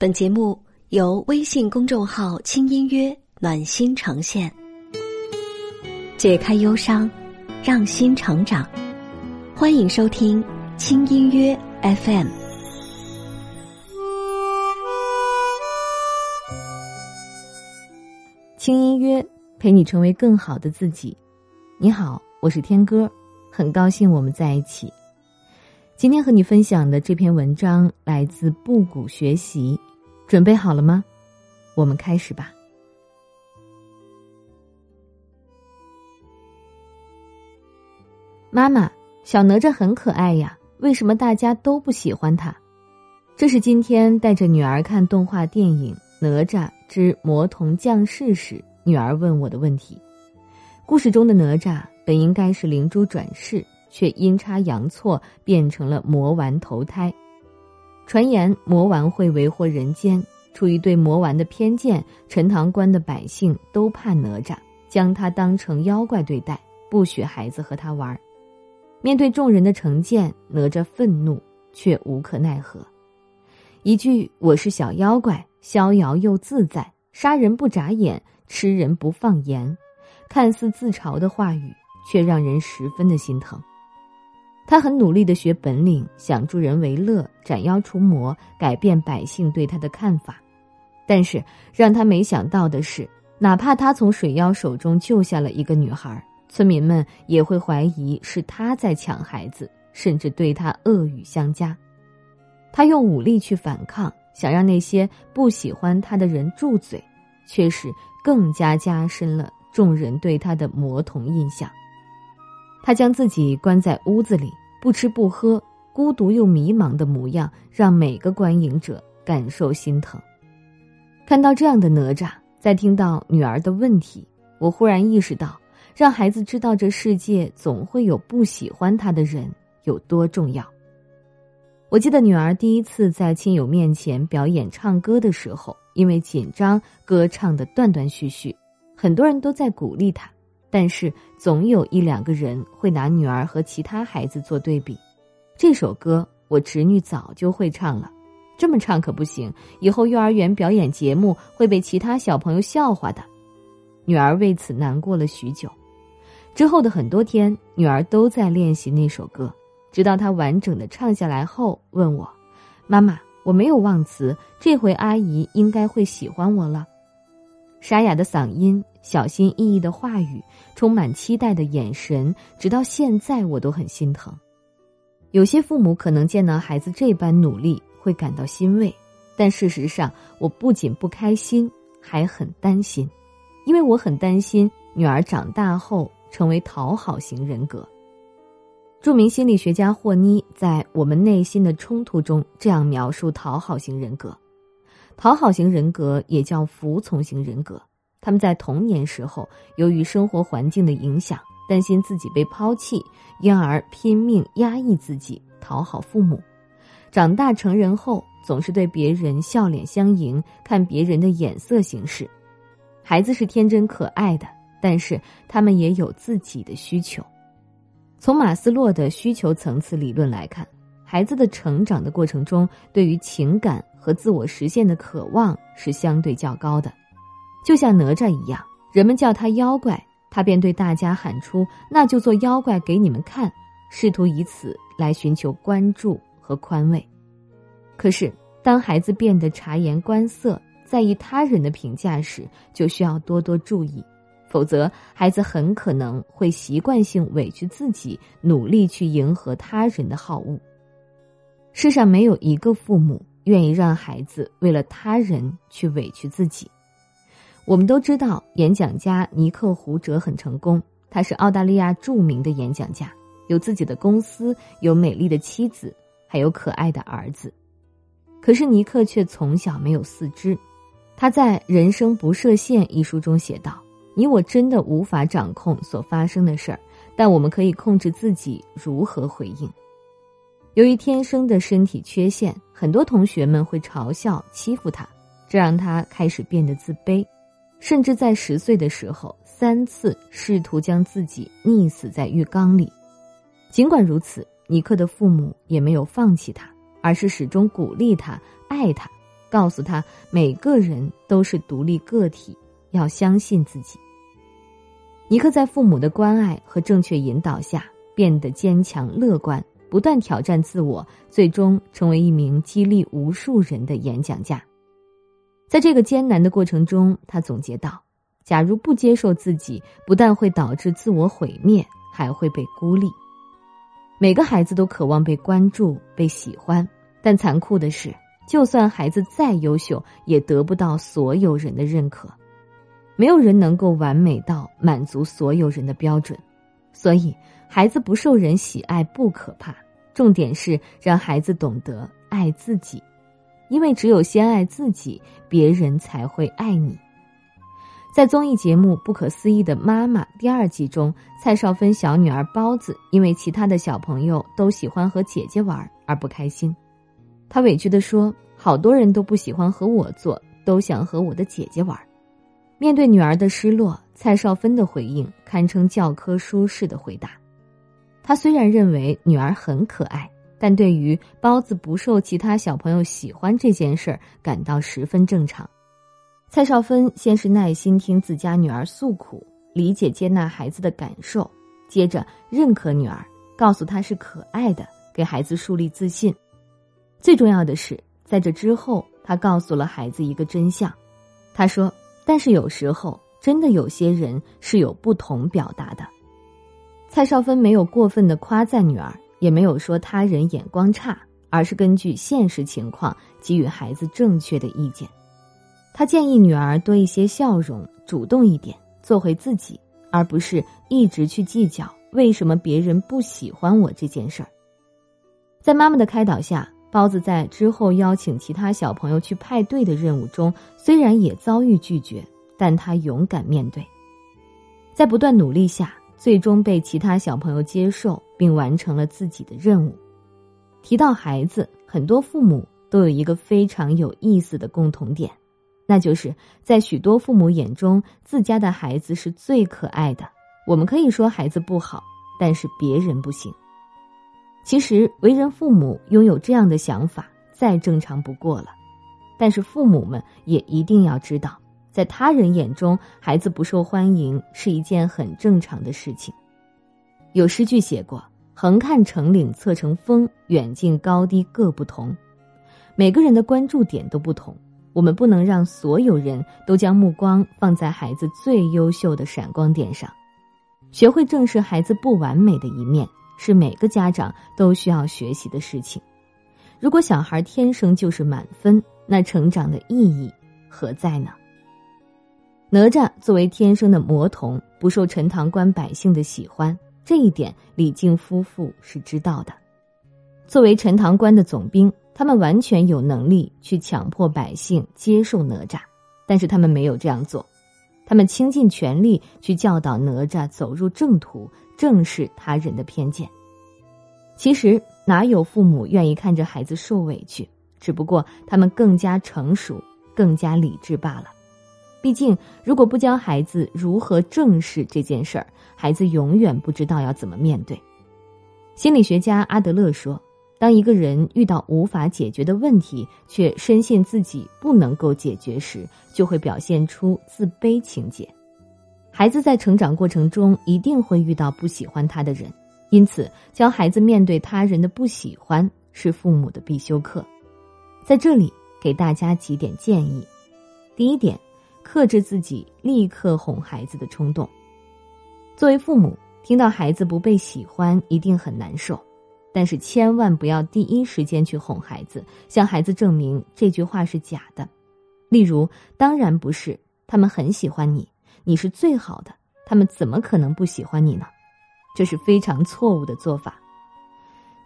本节目由微信公众号“轻音乐暖心呈现，解开忧伤，让心成长。欢迎收听“轻音乐 FM”。轻音乐陪你成为更好的自己。你好，我是天歌，很高兴我们在一起。今天和你分享的这篇文章来自布谷学习。准备好了吗？我们开始吧。妈妈，小哪吒很可爱呀，为什么大家都不喜欢他？这是今天带着女儿看动画电影《哪吒之魔童降世》时，女儿问我的问题。故事中的哪吒本应该是灵珠转世，却阴差阳错变成了魔丸投胎。传言魔丸会为祸人间，出于对魔丸的偏见，陈塘关的百姓都怕哪吒，将他当成妖怪对待，不许孩子和他玩。面对众人的成见，哪吒愤怒却无可奈何。一句“我是小妖怪，逍遥又自在，杀人不眨眼，吃人不放盐”，看似自嘲的话语，却让人十分的心疼。他很努力的学本领，想助人为乐，斩妖除魔，改变百姓对他的看法。但是让他没想到的是，哪怕他从水妖手中救下了一个女孩，村民们也会怀疑是他在抢孩子，甚至对他恶语相加。他用武力去反抗，想让那些不喜欢他的人住嘴，却是更加加深了众人对他的魔童印象。他将自己关在屋子里，不吃不喝，孤独又迷茫的模样，让每个观影者感受心疼。看到这样的哪吒，在听到女儿的问题，我忽然意识到，让孩子知道这世界总会有不喜欢他的人有多重要。我记得女儿第一次在亲友面前表演唱歌的时候，因为紧张，歌唱的断断续续，很多人都在鼓励她。但是总有一两个人会拿女儿和其他孩子做对比。这首歌我侄女早就会唱了，这么唱可不行，以后幼儿园表演节目会被其他小朋友笑话的。女儿为此难过了许久。之后的很多天，女儿都在练习那首歌，直到她完整的唱下来后，问我：“妈妈，我没有忘词，这回阿姨应该会喜欢我了。”沙哑的嗓音。小心翼翼的话语，充满期待的眼神，直到现在我都很心疼。有些父母可能见到孩子这般努力会感到欣慰，但事实上，我不仅不开心，还很担心，因为我很担心女儿长大后成为讨好型人格。著名心理学家霍妮在《我们内心的冲突》中这样描述讨好型人格：讨好型人格也叫服从型人格。他们在童年时候，由于生活环境的影响，担心自己被抛弃，因而拼命压抑自己，讨好父母。长大成人后，总是对别人笑脸相迎，看别人的眼色行事。孩子是天真可爱的，但是他们也有自己的需求。从马斯洛的需求层次理论来看，孩子的成长的过程中，对于情感和自我实现的渴望是相对较高的。就像哪吒一样，人们叫他妖怪，他便对大家喊出：“那就做妖怪给你们看。”试图以此来寻求关注和宽慰。可是，当孩子变得察言观色，在意他人的评价时，就需要多多注意，否则孩子很可能会习惯性委屈自己，努力去迎合他人的好恶。世上没有一个父母愿意让孩子为了他人去委屈自己。我们都知道，演讲家尼克胡哲很成功。他是澳大利亚著名的演讲家，有自己的公司，有美丽的妻子，还有可爱的儿子。可是尼克却从小没有四肢。他在《人生不设限》一书中写道：“你我真的无法掌控所发生的事儿，但我们可以控制自己如何回应。”由于天生的身体缺陷，很多同学们会嘲笑、欺负他，这让他开始变得自卑。甚至在十岁的时候，三次试图将自己溺死在浴缸里。尽管如此，尼克的父母也没有放弃他，而是始终鼓励他、爱他，告诉他每个人都是独立个体，要相信自己。尼克在父母的关爱和正确引导下变得坚强乐观，不断挑战自我，最终成为一名激励无数人的演讲家。在这个艰难的过程中，他总结道：“假如不接受自己，不但会导致自我毁灭，还会被孤立。每个孩子都渴望被关注、被喜欢，但残酷的是，就算孩子再优秀，也得不到所有人的认可。没有人能够完美到满足所有人的标准，所以孩子不受人喜爱不可怕，重点是让孩子懂得爱自己。”因为只有先爱自己，别人才会爱你。在综艺节目《不可思议的妈妈》第二季中，蔡少芬小女儿包子因为其他的小朋友都喜欢和姐姐玩而不开心，她委屈地说：“好多人都不喜欢和我做，都想和我的姐姐玩。”面对女儿的失落，蔡少芬的回应堪称教科书式的回答。他虽然认为女儿很可爱。但对于包子不受其他小朋友喜欢这件事儿，感到十分正常。蔡少芬先是耐心听自家女儿诉苦，理解接纳孩子的感受，接着认可女儿，告诉她是可爱的，给孩子树立自信。最重要的是，在这之后，他告诉了孩子一个真相。他说：“但是有时候，真的有些人是有不同表达的。”蔡少芬没有过分的夸赞女儿。也没有说他人眼光差，而是根据现实情况给予孩子正确的意见。他建议女儿多一些笑容，主动一点，做回自己，而不是一直去计较为什么别人不喜欢我这件事儿。在妈妈的开导下，包子在之后邀请其他小朋友去派对的任务中，虽然也遭遇拒绝，但他勇敢面对，在不断努力下。最终被其他小朋友接受，并完成了自己的任务。提到孩子，很多父母都有一个非常有意思的共同点，那就是在许多父母眼中，自家的孩子是最可爱的。我们可以说孩子不好，但是别人不行。其实，为人父母拥有这样的想法再正常不过了，但是父母们也一定要知道。在他人眼中，孩子不受欢迎是一件很正常的事情。有诗句写过：“横看成岭侧成峰，远近高低各不同。”每个人的关注点都不同，我们不能让所有人都将目光放在孩子最优秀的闪光点上。学会正视孩子不完美的一面，是每个家长都需要学习的事情。如果小孩天生就是满分，那成长的意义何在呢？哪吒作为天生的魔童，不受陈塘关百姓的喜欢，这一点李靖夫妇是知道的。作为陈塘关的总兵，他们完全有能力去强迫百姓接受哪吒，但是他们没有这样做，他们倾尽全力去教导哪吒走入正途，正视他人的偏见。其实哪有父母愿意看着孩子受委屈？只不过他们更加成熟，更加理智罢了。毕竟，如果不教孩子如何正视这件事儿，孩子永远不知道要怎么面对。心理学家阿德勒说，当一个人遇到无法解决的问题，却深信自己不能够解决时，就会表现出自卑情节。孩子在成长过程中一定会遇到不喜欢他的人，因此教孩子面对他人的不喜欢是父母的必修课。在这里给大家几点建议：第一点。克制自己立刻哄孩子的冲动。作为父母，听到孩子不被喜欢，一定很难受，但是千万不要第一时间去哄孩子，向孩子证明这句话是假的。例如，当然不是，他们很喜欢你，你是最好的，他们怎么可能不喜欢你呢？这是非常错误的做法。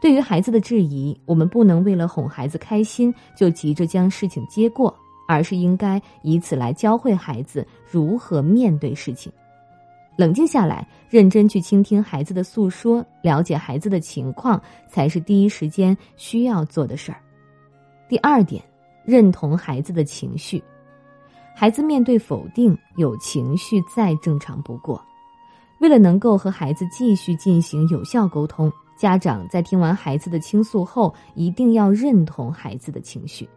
对于孩子的质疑，我们不能为了哄孩子开心，就急着将事情接过。而是应该以此来教会孩子如何面对事情，冷静下来，认真去倾听孩子的诉说，了解孩子的情况，才是第一时间需要做的事儿。第二点，认同孩子的情绪，孩子面对否定有情绪再正常不过。为了能够和孩子继续进行有效沟通，家长在听完孩子的倾诉后，一定要认同孩子的情绪。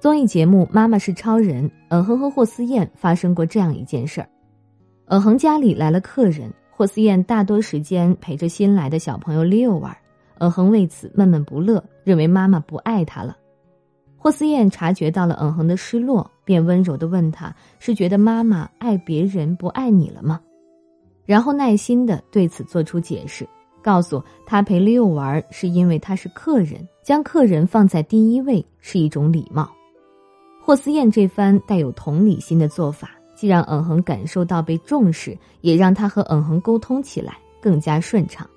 综艺节目《妈妈是超人》，嗯哼和霍思燕发生过这样一件事儿。嗯哼家里来了客人，霍思燕大多时间陪着新来的小朋友 Leo 玩，嗯哼为此闷闷不乐，认为妈妈不爱他了。霍思燕察觉到了嗯哼的失落，便温柔的问他：“是觉得妈妈爱别人不爱你了吗？”然后耐心的对此做出解释。告诉他陪 Leo 玩是因为他是客人，将客人放在第一位是一种礼貌。霍思燕这番带有同理心的做法，既让嗯哼感受到被重视，也让他和嗯哼沟通起来更加顺畅。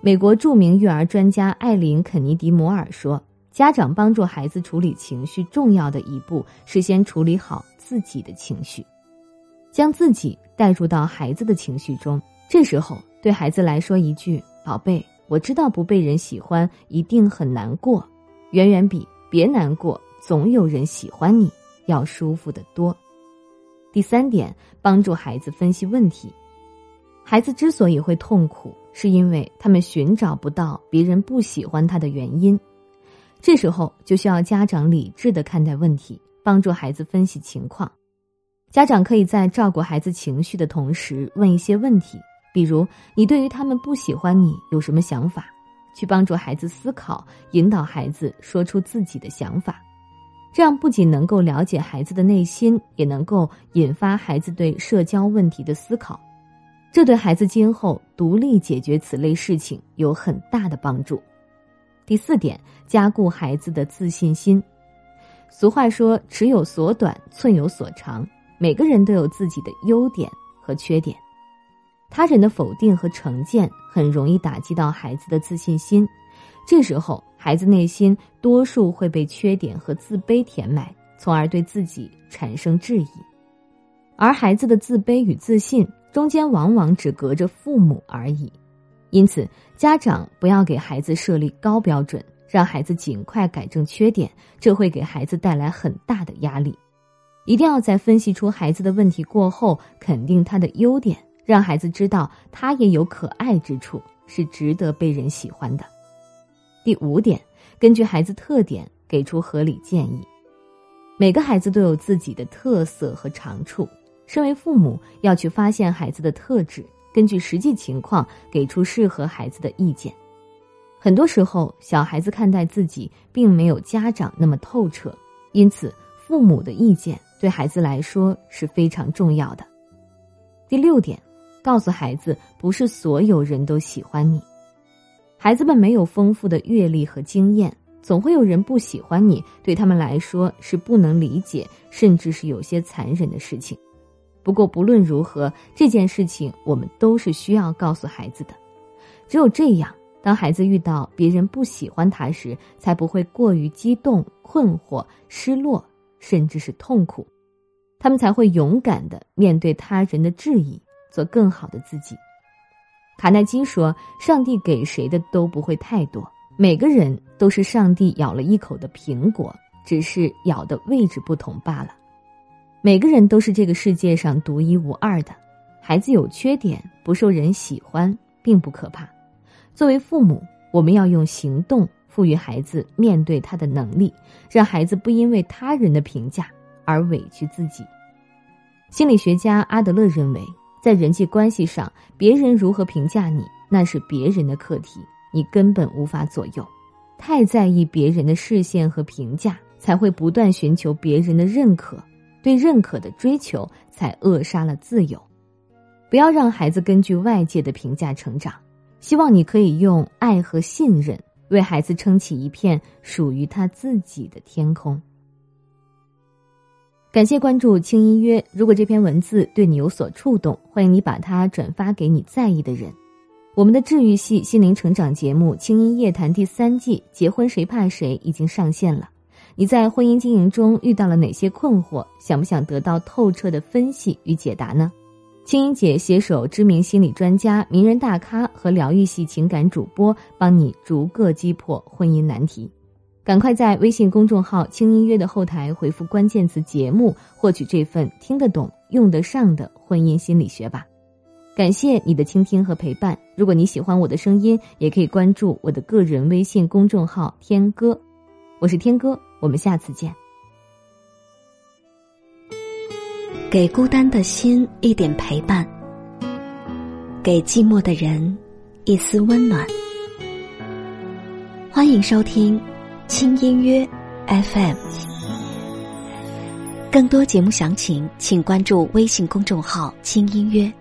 美国著名育儿专家艾琳·肯尼迪·摩尔说：“家长帮助孩子处理情绪重要的一步是先处理好自己的情绪，将自己带入到孩子的情绪中。这时候。”对孩子来说，一句“宝贝，我知道不被人喜欢一定很难过”，远远比“别难过，总有人喜欢你”要舒服的多。第三点，帮助孩子分析问题。孩子之所以会痛苦，是因为他们寻找不到别人不喜欢他的原因。这时候就需要家长理智的看待问题，帮助孩子分析情况。家长可以在照顾孩子情绪的同时，问一些问题。比如，你对于他们不喜欢你有什么想法？去帮助孩子思考，引导孩子说出自己的想法，这样不仅能够了解孩子的内心，也能够引发孩子对社交问题的思考，这对孩子今后独立解决此类事情有很大的帮助。第四点，加固孩子的自信心。俗话说：“尺有所短，寸有所长。”每个人都有自己的优点和缺点。他人的否定和成见很容易打击到孩子的自信心，这时候孩子内心多数会被缺点和自卑填满，从而对自己产生质疑。而孩子的自卑与自信中间往往只隔着父母而已，因此家长不要给孩子设立高标准，让孩子尽快改正缺点，这会给孩子带来很大的压力。一定要在分析出孩子的问题过后，肯定他的优点。让孩子知道他也有可爱之处，是值得被人喜欢的。第五点，根据孩子特点给出合理建议。每个孩子都有自己的特色和长处，身为父母要去发现孩子的特质，根据实际情况给出适合孩子的意见。很多时候，小孩子看待自己并没有家长那么透彻，因此父母的意见对孩子来说是非常重要的。第六点。告诉孩子，不是所有人都喜欢你。孩子们没有丰富的阅历和经验，总会有人不喜欢你，对他们来说是不能理解，甚至是有些残忍的事情。不过不论如何，这件事情我们都是需要告诉孩子的。只有这样，当孩子遇到别人不喜欢他时，才不会过于激动、困惑、失落，甚至是痛苦。他们才会勇敢的面对他人的质疑。做更好的自己。卡耐基说：“上帝给谁的都不会太多，每个人都是上帝咬了一口的苹果，只是咬的位置不同罢了。每个人都是这个世界上独一无二的。孩子有缺点，不受人喜欢，并不可怕。作为父母，我们要用行动赋予孩子面对他的能力，让孩子不因为他人的评价而委屈自己。”心理学家阿德勒认为。在人际关系上，别人如何评价你，那是别人的课题，你根本无法左右。太在意别人的视线和评价，才会不断寻求别人的认可，对认可的追求才扼杀了自由。不要让孩子根据外界的评价成长。希望你可以用爱和信任，为孩子撑起一片属于他自己的天空。感谢关注轻音约。如果这篇文字对你有所触动，欢迎你把它转发给你在意的人。我们的治愈系心灵成长节目《轻音夜谈》第三季《结婚谁怕谁》已经上线了。你在婚姻经营中遇到了哪些困惑？想不想得到透彻的分析与解答呢？青音姐携手知名心理专家、名人大咖和疗愈系情感主播，帮你逐个击破婚姻难题。赶快在微信公众号轻音乐的后台回复关键词节目，获取这份听得懂、用得上的婚姻心理学吧。感谢你的倾听和陪伴，如果你喜欢我的声音，也可以关注我的个人微信公众号。天哥，我是天哥，我们下次见。给孤单的心一点陪伴，给寂寞的人一丝温暖。欢迎收听。轻音乐 FM，更多节目详情请关注微信公众号“轻音乐”。